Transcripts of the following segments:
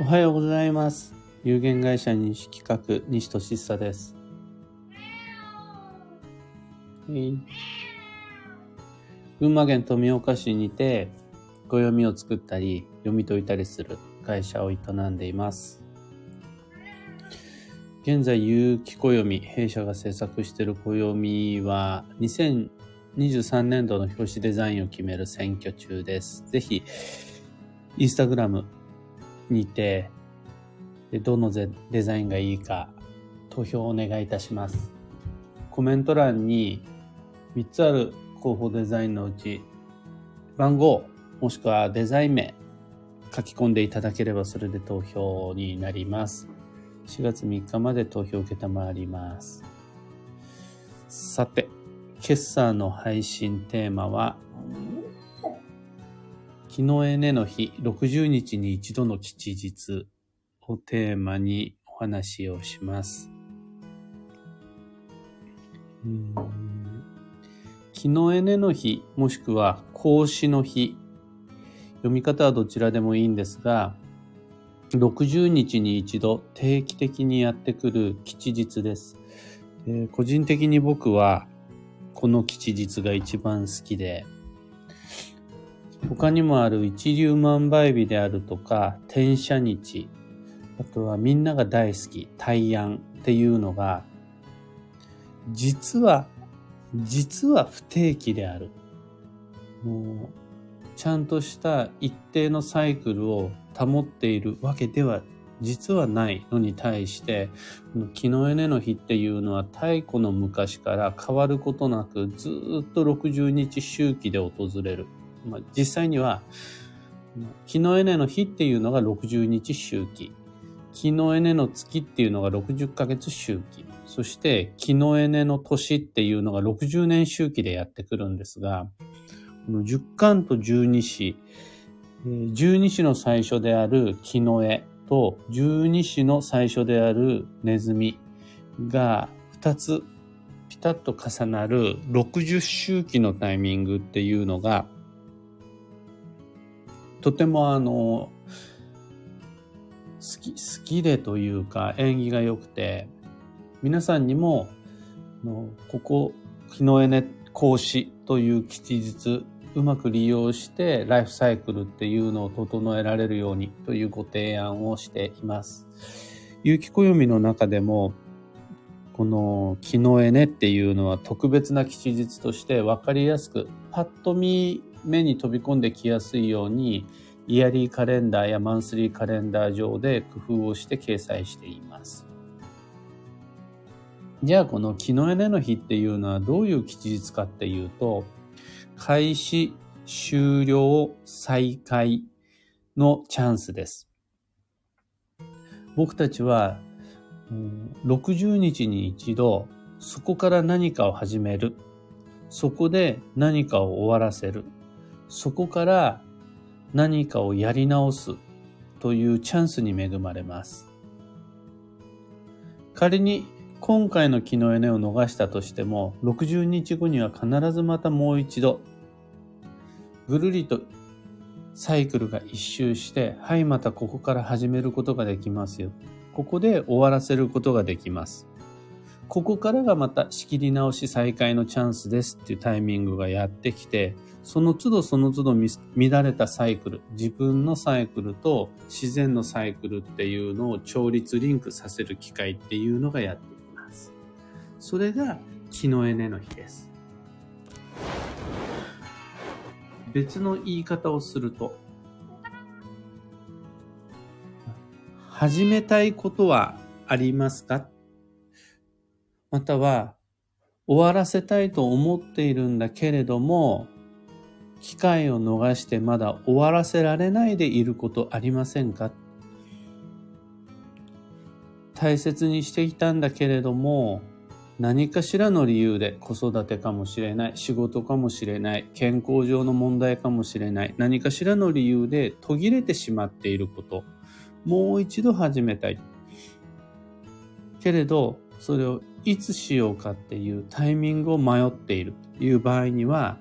おはようございます。有限会社西企画、西俊久です。群馬県富岡市にて、暦を作ったり、読み解いたりする会社を営んでいます。現在、有機暦、弊社が制作している暦は、2023年度の表紙デザインを決める選挙中です。ぜひ、インスタグラムにて、でどのデザインがいいか投票をお願いいたします。コメント欄に3つある候補デザインのうち番号もしくはデザイン名書き込んでいただければそれで投票になります。4月3日まで投票を受けたまわります。さて、決算の配信テーマは木のエネの日60日に一度の吉日をテーマにお話をします。うーん木のエネの日もしくは孔子の日読み方はどちらでもいいんですが60日に一度定期的にやってくる吉日です。で個人的に僕はこの吉日が一番好きで他にもある一粒万倍日であるとか天赦日。あとはみんなが大好き大安っていうのが実は実は不定期である。もうちゃんとした一定のサイクルを保っているわけでは実はないのに対してこの木のエネの日っていうのは太古の昔から変わることなくずっと60日周期で訪れる。まあ、実際には、木のエネの日っていうのが60日周期。木のエネの月っていうのが60ヶ月周期。そして、木のエネの年っていうのが60年周期でやってくるんですが、この十干と十二支、十二支の最初である木の絵と十二支の最初であるネズミが二つピタッと重なる60周期のタイミングっていうのがとてもあの、好き、好きでというか縁起が良くて、皆さんにも、のここ、日のエネ講師という吉日、うまく利用してライフサイクルっていうのを整えられるようにというご提案をしています。有機暦の中でも、この木のエネっていうのは特別な吉日として分かりやすく、パッと見目に飛び込んできやすいようにイヤリーカレンダーやマンスリーカレンダー上で工夫をして掲載しています。じゃあこの木のエネの日っていうのはどういう吉日かっていうと開始、終了、再開のチャンスです。僕たちは60日に一度そこから何かを始める。そこで何かを終わらせる。そこから何かをやり直すというチャンスに恵まれます。仮に今回の木のエネを逃したとしても、60日後には必ずまたもう一度、ぐるりとサイクルが一周して、はい、またここから始めることができますよ。ここで終わらせることができます。ここからがまた仕切り直し再開のチャンスですっていうタイミングがやってきて、その都度その都度乱れたサイクル、自分のサイクルと自然のサイクルっていうのを調律リンクさせる機会っていうのがやってきます。それが木のエネの日です。別の言い方をすると、始めたいことはありますか？または、終わらせたいと思っているんだけれども、機会を逃してまだ終わらせられないでいることありませんか？大切にしていたんだけれども、何かしらの理由で子育てかもしれない、仕事かもしれない、健康上の問題かもしれない、何かしらの理由で途切れてしまっていること、もう一度始めたい。けれど、それをいつしようかっていうタイミングを迷っているという場合には、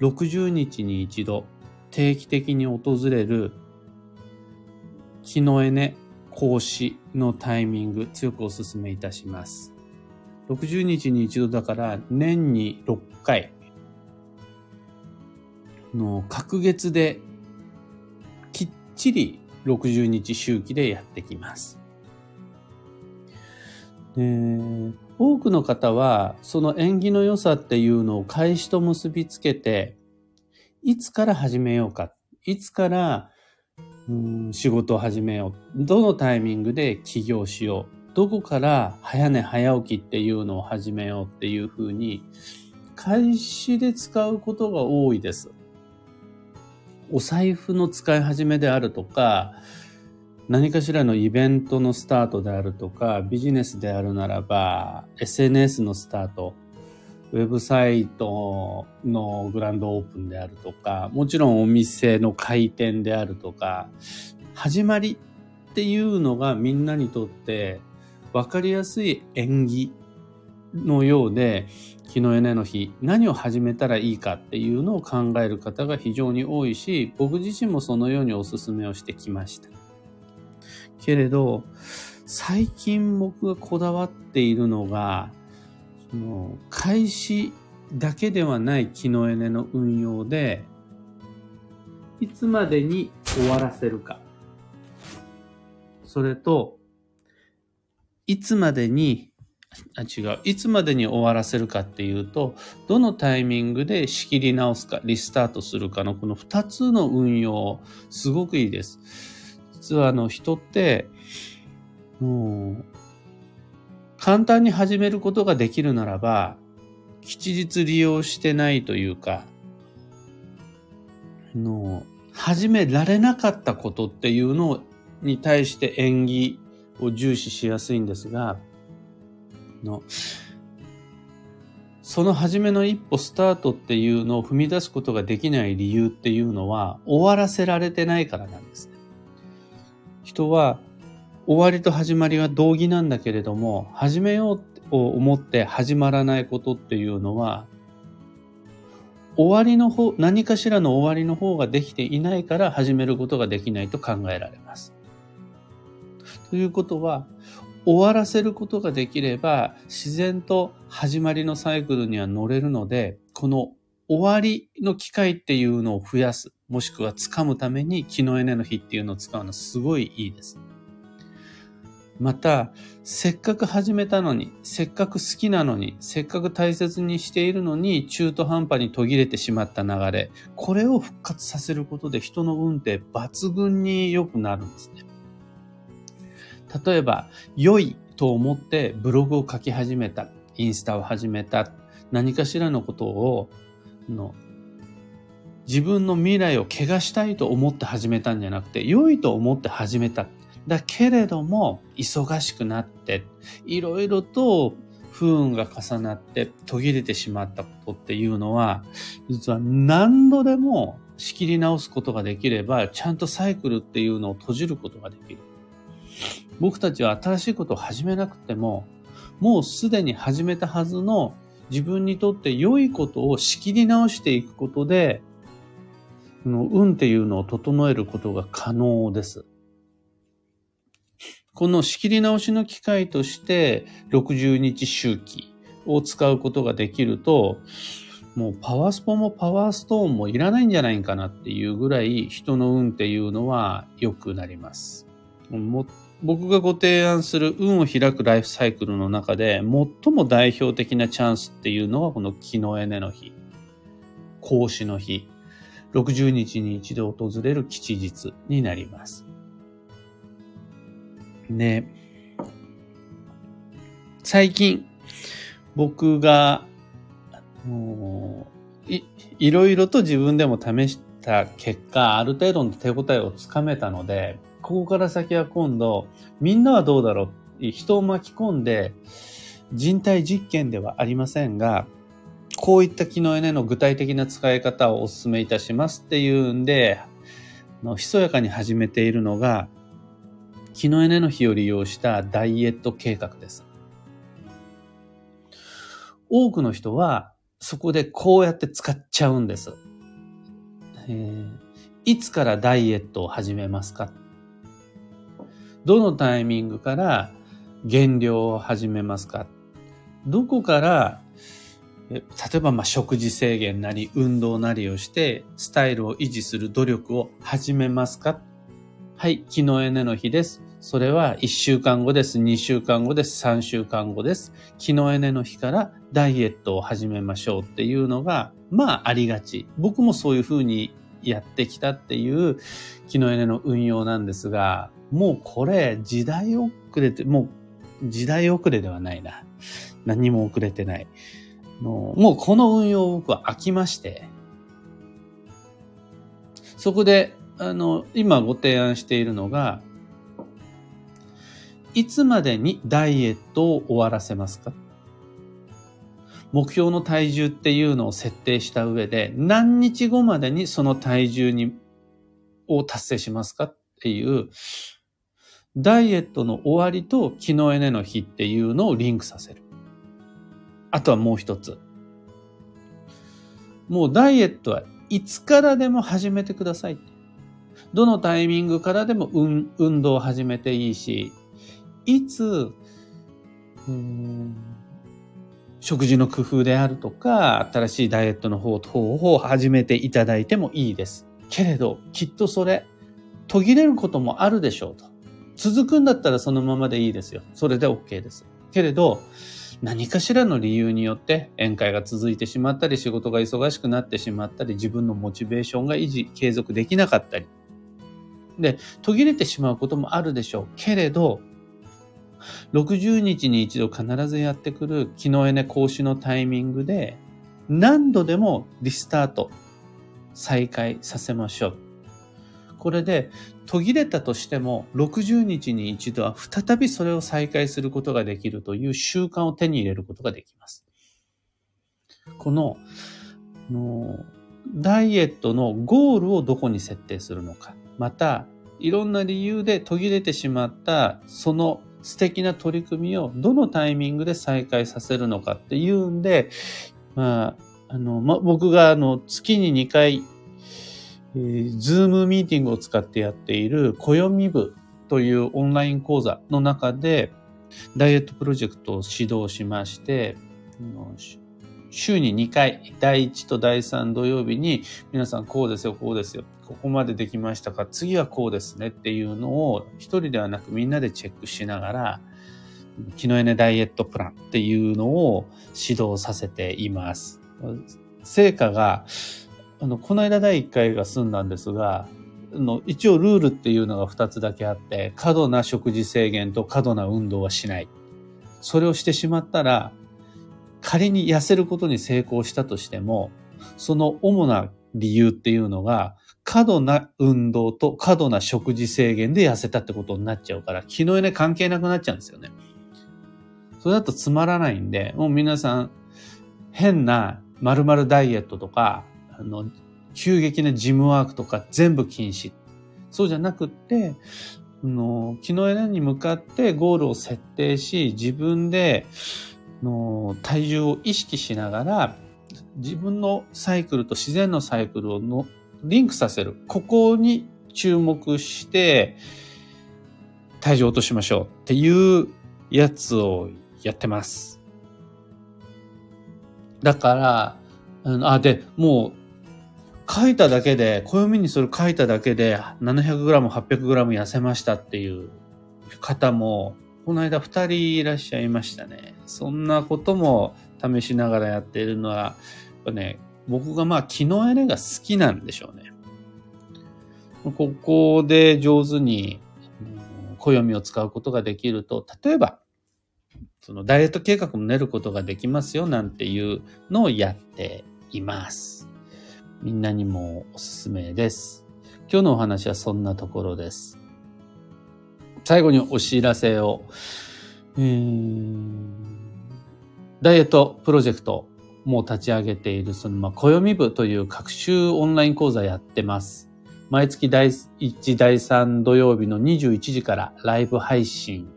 60日に一度定期的に訪れる気のエネ講師のタイミング強くお勧めいたします。60日に一度だから年に6回の隔月できっちり60日周期でやってきます。で多くの方はその縁起の良さっていうのを開始と結びつけていつから始めようかいつからうん仕事を始めようどのタイミングで起業しようどこから早寝早起きっていうのを始めようっていうふうに開始で使うことが多いです。お財布の使い始めであるとか、何かしらのイベントのスタートであるとか、ビジネスであるならば、SNS のスタート、ウェブサイトのグランドオープンであるとか、もちろんお店の開店であるとか、始まりっていうのがみんなにとって分かりやすい縁起のようで、日のエネの日、何を始めたらいいかっていうのを考える方が非常に多いし、僕自身もそのようにお勧めをしてきました。けれど、最近僕がこだわっているのが、その開始だけではない気のエネの運用で、いつまでに終わらせるか。それと、いつまでにあ違う。いつまでに終わらせるかっていうと、どのタイミングで仕切り直すか、リスタートするかのこの二つの運用、すごくいいです。実はあの人って、もう、簡単に始めることができるならば、吉日利用してないというか、の始められなかったことっていうのに対して縁起を重視しやすいんですが、のその初めの一歩スタートっていうのを踏み出すことができない理由っていうのは終わらせられてないからなんですね。人は終わりと始まりは同義なんだけれども始めようと思って始まらないことっていうのは終わりの方、何かしらの終わりの方ができていないから始めることができないと考えられます。ということは、終わらせることができれば、自然と始まりのサイクルには乗れるので、この終わりの機会っていうのを増やす、もしくは掴むために気のエネの日っていうのを使うのすごいいいです。また、せっかく始めたのに、せっかく好きなのに、せっかく大切にしているのに、中途半端に途切れてしまった流れ、これを復活させることで人の運って抜群に良くなるんですね。例えば、良いと思ってブログを書き始めた、インスタを始めた、何かしらのことを、の自分の未来を怪我したいと思って始めたんじゃなくて、良いと思って始めた。だけれども、忙しくなって、いろいろと不運が重なって途切れてしまったことっていうのは、実は何度でも仕切り直すことができれば、ちゃんとサイクルっていうのを閉じることができる。僕たちは新しいことを始めなくても、もうすでに始めたはずの自分にとって良いことを仕切り直していくことで、の運っていうのを整えることが可能です。この仕切り直しの機会として60日周期を使うことができると、もうパワースポもパワーストーンもいらないんじゃないかなっていうぐらい人の運っていうのは良くなります。僕がご提案する運を開くライフサイクルの中で最も代表的なチャンスっていうのはこの木のエネの日、孔子の日、60日に一度訪れる吉日になります。ね、最近僕がいいろいろと自分でも試した結果、ある程度の手応えをつかめたので、ここから先は今度、みんなはどうだろう人を巻き込んで、人体実験ではありませんが、こういった機能エネの具体的な使い方をお勧めいたしますっていうんで、のひそやかに始めているのが、機能エネの日を利用したダイエット計画です。多くの人はそこでこうやって使っちゃうんです。えー、いつからダイエットを始めますか？どのタイミングから減量を始めますか？どこから例えばま食事制限なり運動なりをしてスタイルを維持する努力を始めますか？はい、昨日エネの日です。それは1週間後です、2週間後です、3週間後です。昨日エネの日からダイエットを始めましょうっていうのが、まあありがち。僕もそういうふうにやってきたっていう昨日エネの運用なんですが、もうこれ時代遅れて、もう時代遅れではないな。何も遅れてない。のもうこの運用僕は飽きまして、そこで、あの、今ご提案しているのが、いつまでにダイエットを終わらせますか？目標の体重っていうのを設定した上で、何日後までにその体重に、を達成しますか？っていう、ダイエットの終わりと昨日エネの日っていうのをリンクさせる。あとはもう一つ。もうダイエットはいつからでも始めてください。どのタイミングからでも運運動を始めていいし、いつ、食事の工夫であるとか、新しいダイエットの方法を始めていただいてもいいです。けれど、きっとそれ、途切れることもあるでしょうと。続くんだったらそのままでいいですよ。それで OK です。けれど、何かしらの理由によって宴会が続いてしまったり、仕事が忙しくなってしまったり、自分のモチベーションが維持、継続できなかったり。で、途切れてしまうこともあるでしょう。けれど、60日に一度必ずやってくる気のエネ講師のタイミングで、何度でもリスタート、再開させましょう。これで途切れたとしても60日に一度は再びそれを再開することができるという習慣を手に入れることができます。この、のダイエットのゴールをどこに設定するのか。また、いろんな理由で途切れてしまったその素敵な取り組みをどのタイミングで再開させるのかっていうんで、まあ、あの、ま、僕があの月に2回ズームミーティングを使ってやっている暦部というオンライン講座の中で、ダイエットプロジェクトを指導しまして、週に2回、第1と第3土曜日に、皆さんこうですよ、こうですよ、ここまでできましたか、次はこうですねっていうのを、一人ではなくみんなでチェックしながら、気のエネダイエットプランっていうのを指導させています。成果があの、この間第1回が済んだんですが、あの一応ルールっていうのが2つだけあって、過度な食事制限と過度な運動はしない。それをしてしまったら、仮に痩せることに成功したとしても、その主な理由っていうのが、過度な運動と過度な食事制限で痩せたってことになっちゃうから、気のね関係なくなっちゃうんですよね。それだとつまらないんで、もう皆さん、変な〇〇ダイエットとか、あの、急激なジムワークとか全部禁止。そうじゃなくって、あの、気の枝に向かってゴールを設定し、自分で、の体重を意識しながら、自分のサイクルと自然のサイクルをのリンクさせる。ここに注目して、体重を落としましょうっていうやつをやってます。だから、あ、で、もう書いただけで、暦にそれ書いただけで 700g、800g 痩せましたっていう方も、この間2人いらっしゃいましたね。そんなことも試しながらやっているのは、やっぱね、僕がまあ気のエネが好きなんでしょうね。ここで上手に暦を使うことができると、例えば、そのダイエット計画も練ることができますよなんていうのをやっています。みんなにもおすすめです。今日のお話はそんなところです。最後にお知らせを、ダイエットプロジェクトも立ち上げている、その、まあ、暦部という各週オンライン講座やってます。毎月第1、第3土曜日の21時からライブ配信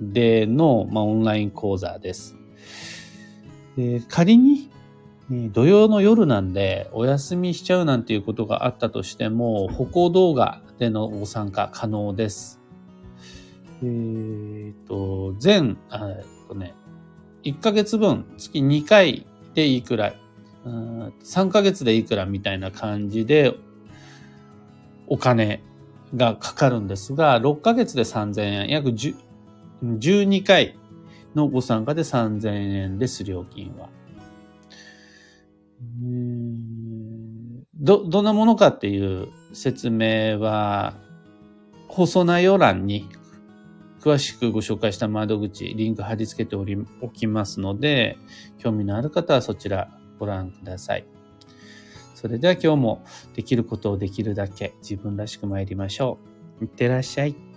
での、まあ、オンライン講座です。で仮に土曜の夜なんでお休みしちゃうなんていうことがあったとしても、歩行動画でのご参加可能です。えー、と、全、えっとね、1ヶ月分、月2回でいくら、3ヶ月でいくらみたいな感じで、お金がかかるんですが、6ヶ月で3000円、約10 12回のご参加で3000円です、料金は。ど、どんなものかっていう説明は、放送内容欄に詳しくご紹介した窓口、リンク貼り付けており、おきますので、興味のある方はそちらご覧ください。それでは今日もできることをできるだけ自分らしく参りましょう。いってらっしゃい。